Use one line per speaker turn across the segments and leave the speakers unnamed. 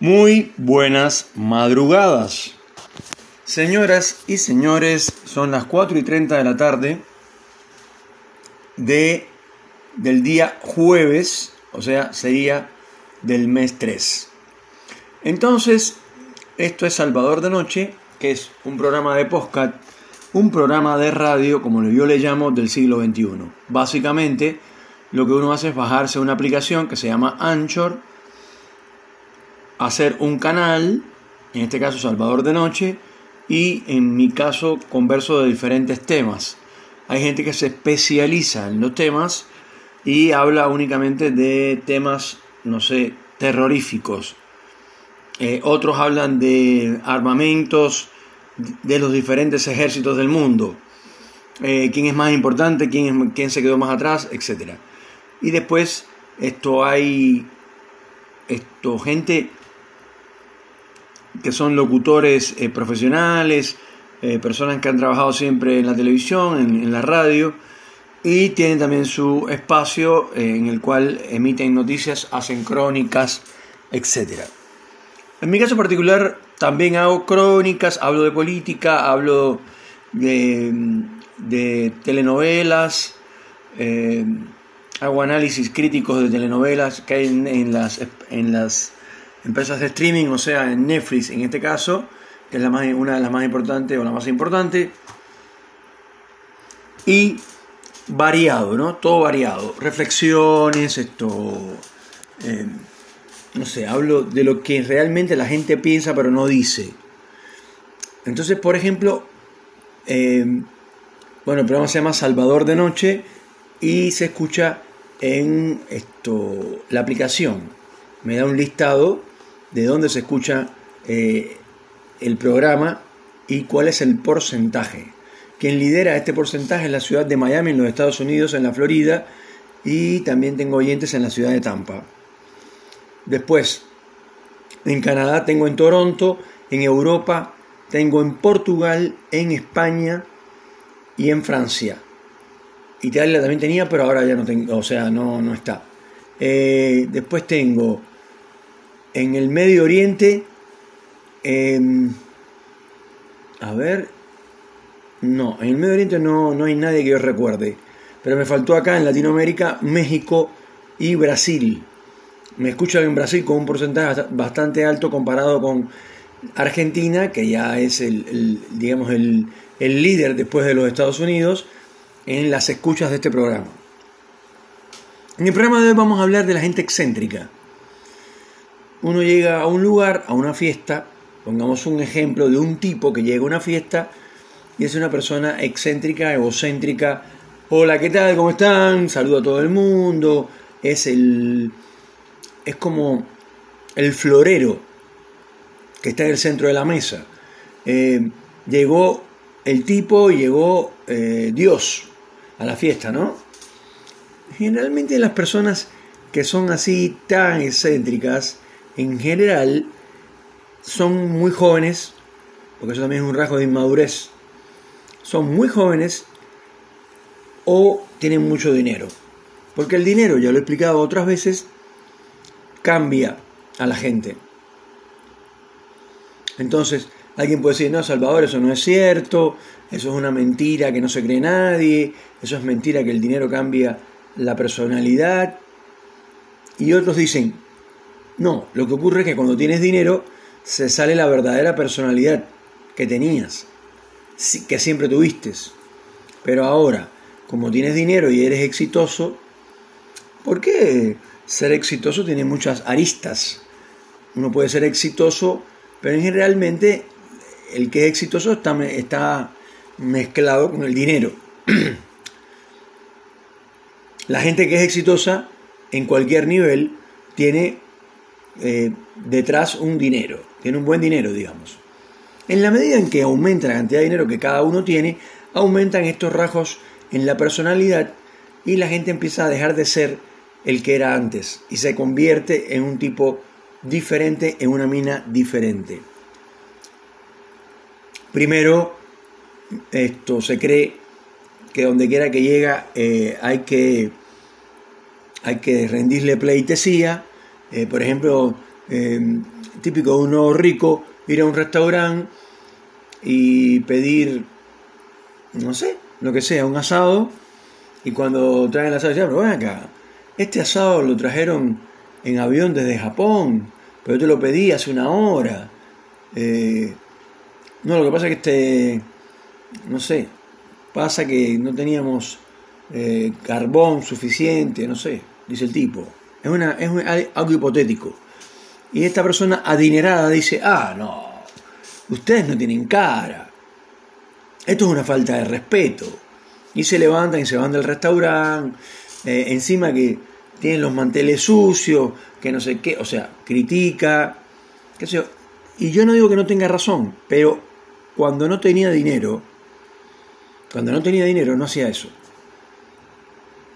Muy buenas madrugadas. Señoras y señores, son las 4 y 30 de la tarde de, del día jueves, o sea, sería del mes 3. Entonces, esto es Salvador de Noche, que es un programa de podcast, un programa de radio, como yo le llamo, del siglo XXI. Básicamente, lo que uno hace es bajarse una aplicación que se llama Anchor, hacer un canal, en este caso Salvador de Noche, y en mi caso converso de diferentes temas. Hay gente que se especializa en los temas y habla únicamente de temas, no sé, terroríficos. Eh, otros hablan de armamentos de los diferentes ejércitos del mundo. Eh, quién es más importante, quién, quién se quedó más atrás, etc. Y después esto hay esto, gente que son locutores eh, profesionales, eh, personas que han trabajado siempre en la televisión, en, la radio, y tienen también su espacio eh, en el cual emiten noticias, hacen crónicas, etc. En mi caso particular también hago crónicas, hablo de política, hablo de, telenovelas, hago análisis críticos de telenovelas que hay en, las, en las empresas de streaming, o sea, en Netflix en este caso, que es la más, una de las más importantes o la más importante. Y variado, ¿no? Todo variado. Reflexiones, esto... Eh, no sé, hablo de lo que realmente la gente piensa pero no dice. Entonces, por ejemplo, eh, bueno, el programa se llama Salvador de Noche y se escucha en esto, la aplicación. Me da un listado de dónde se escucha eh, el programa y cuál es el porcentaje. Quien lidera este porcentaje es la ciudad de Miami en los Estados Unidos, en la Florida, y también tengo oyentes en la ciudad de Tampa. Después, en Canadá tengo en Toronto, en Europa tengo en Portugal, en España y en Francia. Italia también tenía, pero ahora ya no tengo, o sea, no, no está. Eh, después tengo en el Medio Oriente, em, a ver, no, en el Medio Oriente no, no hay nadie que yo recuerde, pero me faltó acá en Latinoamérica, México y Brasil. Me escuchan en Brasil con un porcentaje bastante alto comparado con Argentina, que ya es el, digamos, el, el líder después de los Estados Unidos en las escuchas de este programa. En el programa de hoy vamos a hablar de la gente excéntrica uno llega a un lugar, a una fiesta, pongamos un ejemplo de un tipo que llega a una fiesta y es una persona excéntrica, egocéntrica. Hola, ¿qué tal? ¿Cómo están? Saludo a todo el mundo. Es el. Es como el florero que está en el centro de la mesa. Eh, llegó el tipo, llegó eh, Dios a la fiesta, ¿no? Generalmente las personas que son así tan excéntricas, en general son muy jóvenes, porque eso también es un rasgo de inmadurez, son muy jóvenes o tienen mucho dinero. Porque el dinero, ya lo he explicado otras veces, cambia a la gente. Entonces, alguien puede decir, no, Salvador, eso no es cierto, eso es una mentira que no se cree nadie, eso es mentira que el dinero cambia la personalidad. Y otros dicen, no, lo que ocurre es que cuando tienes dinero se sale la verdadera personalidad que tenías, que siempre tuviste. Pero ahora, como tienes dinero y eres exitoso, ¿por qué ser exitoso tiene muchas aristas? Uno puede ser exitoso, pero generalmente el que es exitoso está, está mezclado con el dinero. La gente que es exitosa en cualquier nivel tiene eh, detrás un dinero, tiene un buen dinero, digamos. En la medida en que aumenta la cantidad de dinero que cada uno tiene, aumentan estos rasgos en la personalidad y la gente empieza a dejar de ser el que era antes y se convierte en un tipo diferente, en una mina diferente. Primero, esto se cree que donde quiera que llega eh, hay, que, hay que rendirle pleitesía, eh, por ejemplo, Em, típico de un nuevo rico, ir a un restaurante y pedir, no sé, lo que sea, un asado, y cuando traen el asado, ya, pero ven acá, este asado lo trajeron en avión desde Japón, pero yo te lo pedí hace una hora. Eh, no, lo que pasa es que este, no sé, pasa que no teníamos eh, carbón suficiente, no sé, dice el tipo. Es, una, es algo hipotético. Y esta persona adinerada dice, ah, no, ustedes no tienen cara. Esto es una falta de respeto. Y se levantan y se van del restaurante, eh, encima que tienen los manteles sucios, que no sé qué, o sea, critica, yo. Y yo no digo que no tenga razón, pero cuando no tenía dinero, cuando no tenía dinero no hacía eso.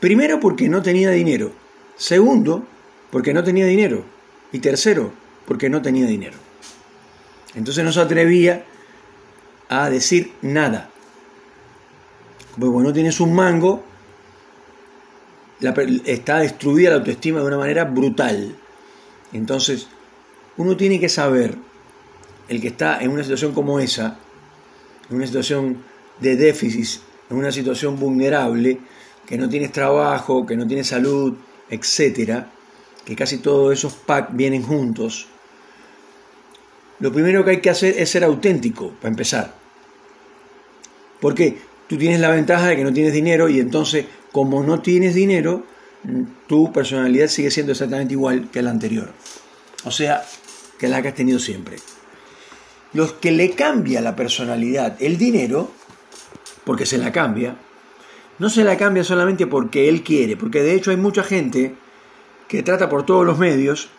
Primero porque no tenía dinero. Segundo, porque no tenía dinero. Y tercero, porque no tenía dinero. Entonces no se atrevía a decir nada. Porque cuando tienes un mango, está destruida la autoestima de una manera brutal. Entonces, uno tiene que saber, el que está en una situación como esa, en una situación de déficit, en una situación vulnerable, que no tienes trabajo, que no tienes salud, etcétera, que casi todos esos packs vienen juntos, lo primero que hay que hacer es ser auténtico, para empezar. Porque tú tienes la ventaja de que no tienes dinero y entonces, como no tienes dinero, tu personalidad sigue siendo exactamente igual que la anterior. O sea, que la que has tenido siempre. Los que le cambia la personalidad el dinero, porque se la cambia, no se la cambia solamente porque él quiere, porque de hecho hay mucha gente que trata por todos los medios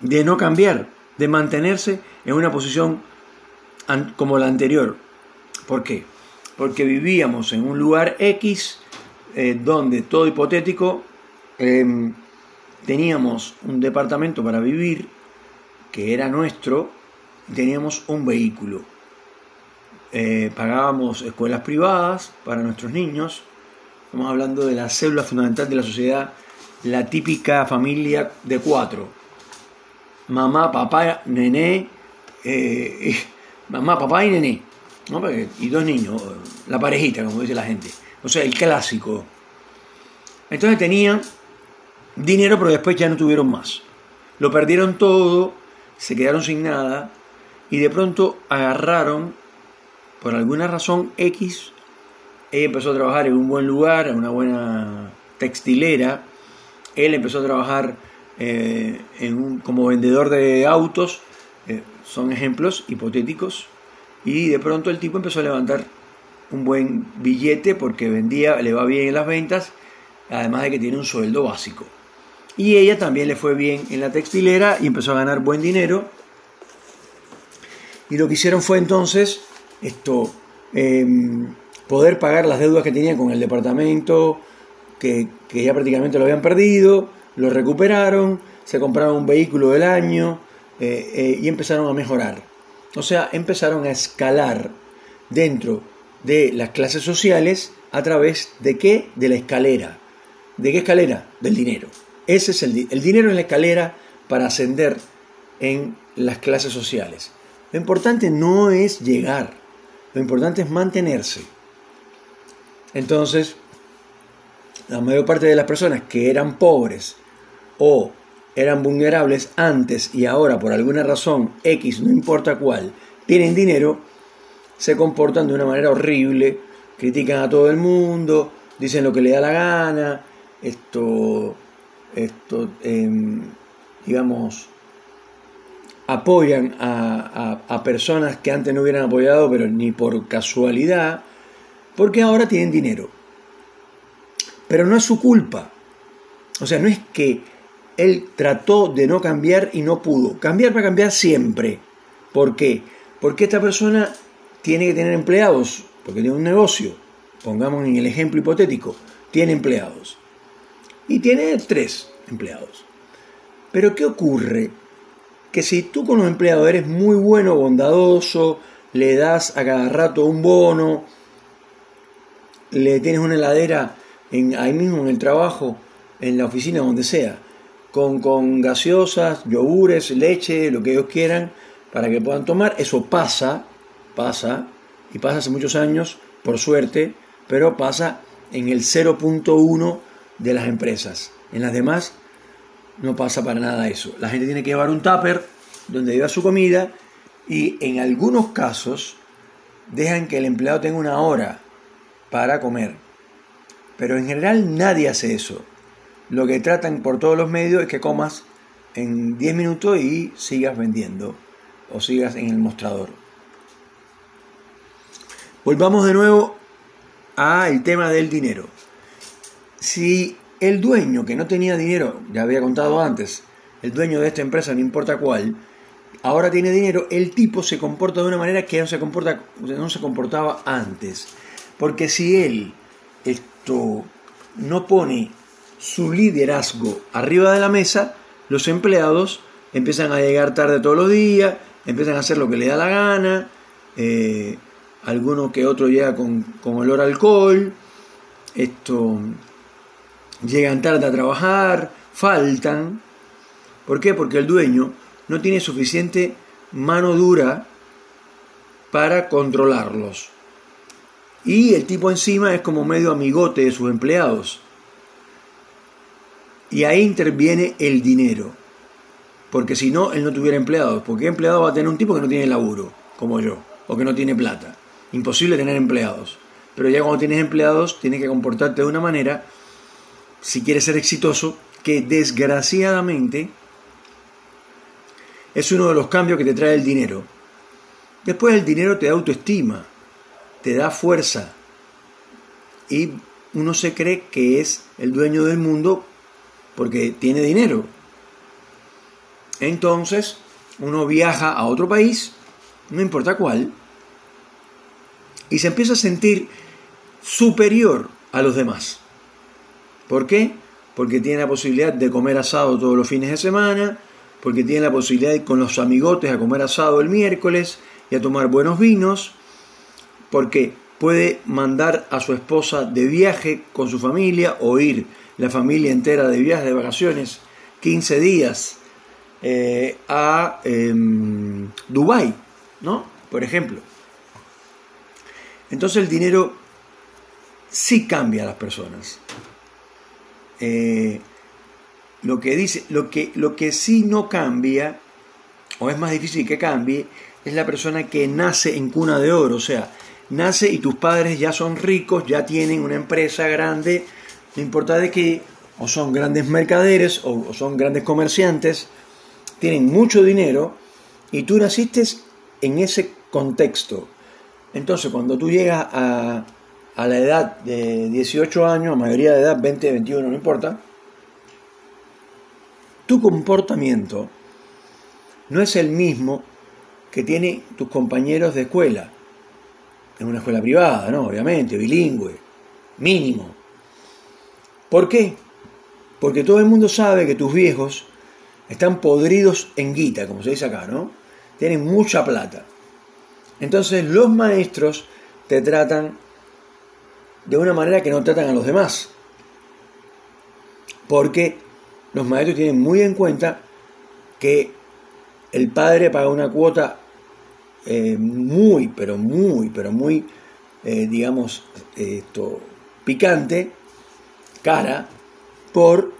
de no cambiar, de mantenerse en una posición como la anterior. ¿Por qué? Porque vivíamos en un lugar X eh, donde todo hipotético em, teníamos un departamento para vivir que era nuestro teníamos un vehículo. Eh, pagábamos escuelas privadas para nuestros niños. Estamos hablando de la célula fundamental de la sociedad la típica familia de cuatro. Mamá, papá, nené, eh, mamá, papá y nené. Y dos niños, la parejita, como dice la gente. O sea, el clásico. Entonces tenían dinero, pero después ya no tuvieron más. Lo perdieron todo, se quedaron sin nada y de pronto agarraron, por alguna razón X, ella empezó a trabajar en un buen lugar, en una buena textilera, él empezó a trabajar eh, como vendedor de autos, eh, son ejemplos hipotéticos, y de pronto el tipo empezó a levantar un buen billete porque vendía, le va bien en las ventas, además de que tiene un sueldo básico. Y ella también le fue bien en la textilera y empezó a ganar buen dinero. Y lo que hicieron fue entonces esto, em, poder pagar las deudas que tenían con el departamento, que, ya prácticamente lo habían perdido, lo recuperaron, se compraron un vehículo del año eh, eh, y empezaron a mejorar. O sea, empezaron a escalar dentro de las clases sociales a través de qué? De la escalera. ¿De qué escalera? Del dinero. Ese es el, el dinero en la escalera para ascender en las clases sociales. Lo importante no es llegar, lo importante es mantenerse. Entonces, la mayor parte de las personas que eran pobres o eran vulnerables antes y ahora por alguna razón X, no importa cuál, tienen dinero, se comportan de una manera horrible, critican a todo el mundo, dicen lo que le da la gana, esto, esto em, digamos, apoyan a, a personas que antes no hubieran apoyado, pero ni por casualidad, porque ahora tienen dinero. Pero no es su culpa. O sea, no es que él trató de no cambiar y no pudo. Cambiar para cambiar siempre. ¿Por qué? Porque esta persona tiene que tener empleados, porque tiene un negocio. Pongamos en el ejemplo hipotético, tiene empleados. Y tiene tres empleados. Pero ¿qué ocurre? Que si tú con los empleados eres muy bueno, bondadoso, le das a cada rato un bono, le tienes una heladera en, ahí mismo en el trabajo, en la oficina, donde sea, con, con gaseosas, yogures, leche, lo que ellos quieran, para que puedan tomar. Eso pasa, pasa, y pasa hace muchos años, por suerte, pero pasa en el 0.1 de las empresas. En las demás no pasa para nada eso. La gente tiene que llevar un tupper donde lleva su comida y en algunos casos dejan que el empleado tenga una hora para comer. Pero en general nadie hace eso. Lo que tratan por todos los medios es que comas en 10 minutos y sigas vendiendo o sigas en el mostrador. Volvamos de nuevo al tema del dinero. Si el dueño que no tenía dinero, ya había contado antes, el dueño de esta empresa, no importa cuál, ahora tiene dinero, el tipo se comporta de una manera que no se, comporta, no se comportaba antes. Porque si él esto, no pone su liderazgo arriba de la mesa, los empleados empiezan a llegar tarde todos los días, empiezan a hacer lo que le da la gana, eh, alguno que otro llega con, con olor alcohol, esto, llegan tarde a trabajar, faltan. ¿Por qué? Porque el dueño no tiene suficiente mano dura para controlarlos. Y el tipo encima es como medio amigote de sus empleados. Y ahí interviene el dinero. Porque si no, él no tuviera empleados. Porque empleado va a tener un tipo que no tiene laburo, como yo, o que no tiene plata. Imposible tener empleados. Pero ya cuando tienes empleados, tienes que comportarte de una manera, si quieres ser exitoso, que desgraciadamente es uno de los cambios que te trae el dinero. Después el dinero te da autoestima, te da fuerza y uno se cree que es el dueño del mundo porque tiene dinero. Entonces uno viaja a otro país, no importa cuál, y se empieza a sentir superior a los demás. ¿Por qué? Porque tiene la posibilidad de comer asado todos los fines de semana, porque tiene la posibilidad de ir con los amigotes a comer asado el miércoles y a tomar buenos vinos, porque puede mandar a su esposa de viaje con su familia o ir la familia entera de viaje de vacaciones 15 días eh, a eh, Dubái, ¿no? Por ejemplo. Entonces el dinero sí cambia a las personas. Eh, lo que dice, lo que, lo que sí no cambia, o es más difícil que cambie, es la persona que nace en cuna de oro, o sea, nace y tus padres ya son ricos, ya tienen una empresa grande, no importa de qué, o son grandes mercaderes, o, son grandes comerciantes, tienen mucho dinero, y tú naciste en ese contexto. Entonces, cuando tú llegas a, a la edad de 18 años, mayoría de edad, 20, 21, no importa, tu comportamiento no es el mismo que tienen tus compañeros de escuela, en una escuela privada, ¿no? Obviamente, bilingüe, mínimo. ¿Por qué? Porque todo el mundo sabe que tus viejos están podridos en guita, como se dice acá, ¿no? Tienen mucha plata. Entonces los maestros te tratan de una manera que no tratan a los demás. Porque los maestros tienen muy en cuenta que el padre paga una cuota eh, muy, pero muy, pero muy, eh, digamos, esto, picante, cara, por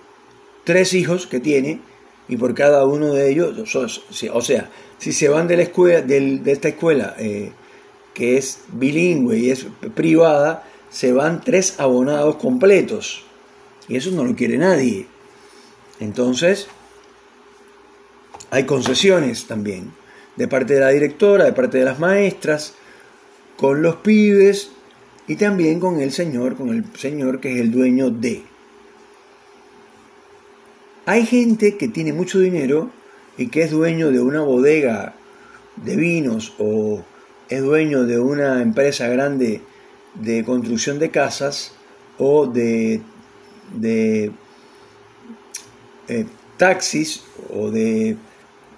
tres hijos que tiene y por cada uno de ellos, o sea, si se van de la escuela, de, esta escuela eh, que es bilingüe y es privada, se van tres abonados completos. Y eso no lo quiere nadie. Entonces, hay concesiones también de parte de la directora, de parte de las maestras, con los pibes y también con el señor, con el señor que es el dueño de. Hay gente que tiene mucho dinero y que es dueño de una bodega de vinos o es dueño de una empresa grande de construcción de casas o de, de eh, taxis o de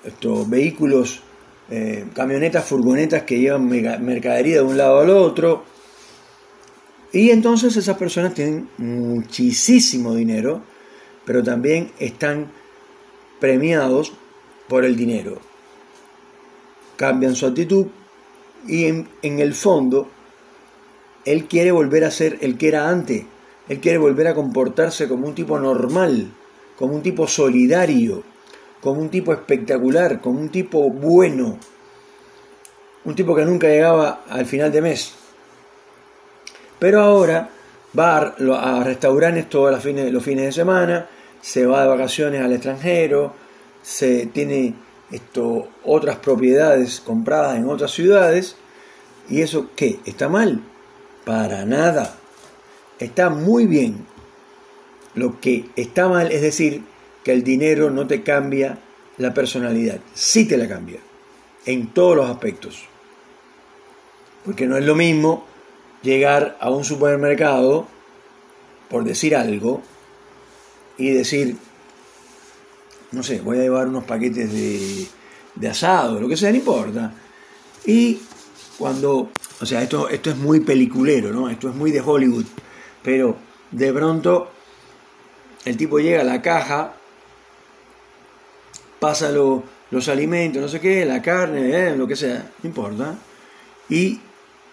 estos vehículos, eh, camionetas, furgonetas que llevan mercadería de un lado al otro. Y entonces esas personas tienen muchísimo dinero, pero también están premiados por el dinero. Cambian su actitud y en, en el fondo él quiere volver a ser el que era antes. Él quiere volver a comportarse como un tipo normal, como un tipo solidario, como un tipo espectacular, como un tipo bueno, un tipo que nunca llegaba al final de mes. Pero ahora va a restaurantes todos los fines, de semana, se va de vacaciones al extranjero, se tiene esto, otras propiedades compradas en otras ciudades, y eso qué, está mal, para nada, está muy bien. Lo que está mal es decir que el dinero no te cambia la personalidad, sí te la cambia, en todos los aspectos. Porque no es lo mismo llegar a un supermercado, por decir algo, y decir, no sé, voy a llevar unos paquetes de, asado, lo que sea, no importa. Y cuando, o sea, esto, esto es muy peliculero, ¿no? Esto es muy de Hollywood, pero de pronto el tipo llega a la caja pasa los alimentos, no sé qué, la carne, eh, lo que sea, no importa. Y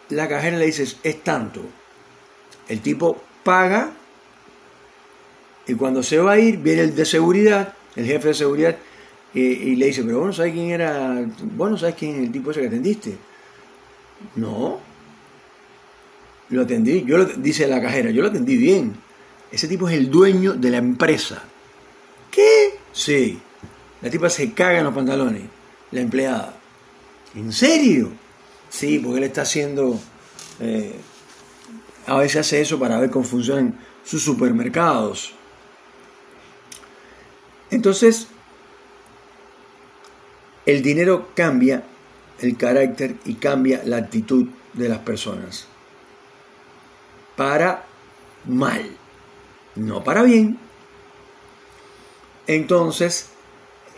la cajera le dice, es tanto. El tipo paga y cuando se va a ir, viene el de seguridad, el jefe de seguridad, y, le dice, pero vos no sabés quién era, vos no quién es el tipo ese que atendiste. No, lo atendí, yo dice la cajera, yo lo atendí bien. Ese tipo es el dueño de la empresa. ¿Qué? Sí. La tipa se caga en los pantalones, la empleada. ¿En serio? Sí, porque él está haciendo... Eh, a veces hace eso para ver cómo funcionan sus supermercados. Entonces, el dinero cambia el carácter y cambia la actitud de las personas. Para mal, no para bien. Entonces,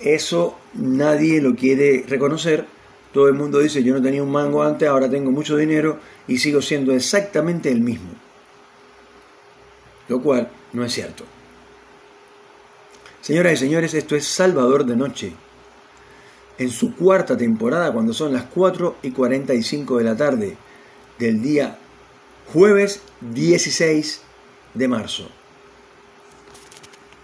eso nadie lo quiere reconocer. Todo el mundo dice, yo no tenía un mango antes, ahora tengo mucho dinero y sigo siendo exactamente el mismo. Lo cual no es cierto. Señoras y señores, esto es Salvador de Noche. En su cuarta temporada, cuando son las 4 y 45 de la tarde del día jueves 16 de marzo.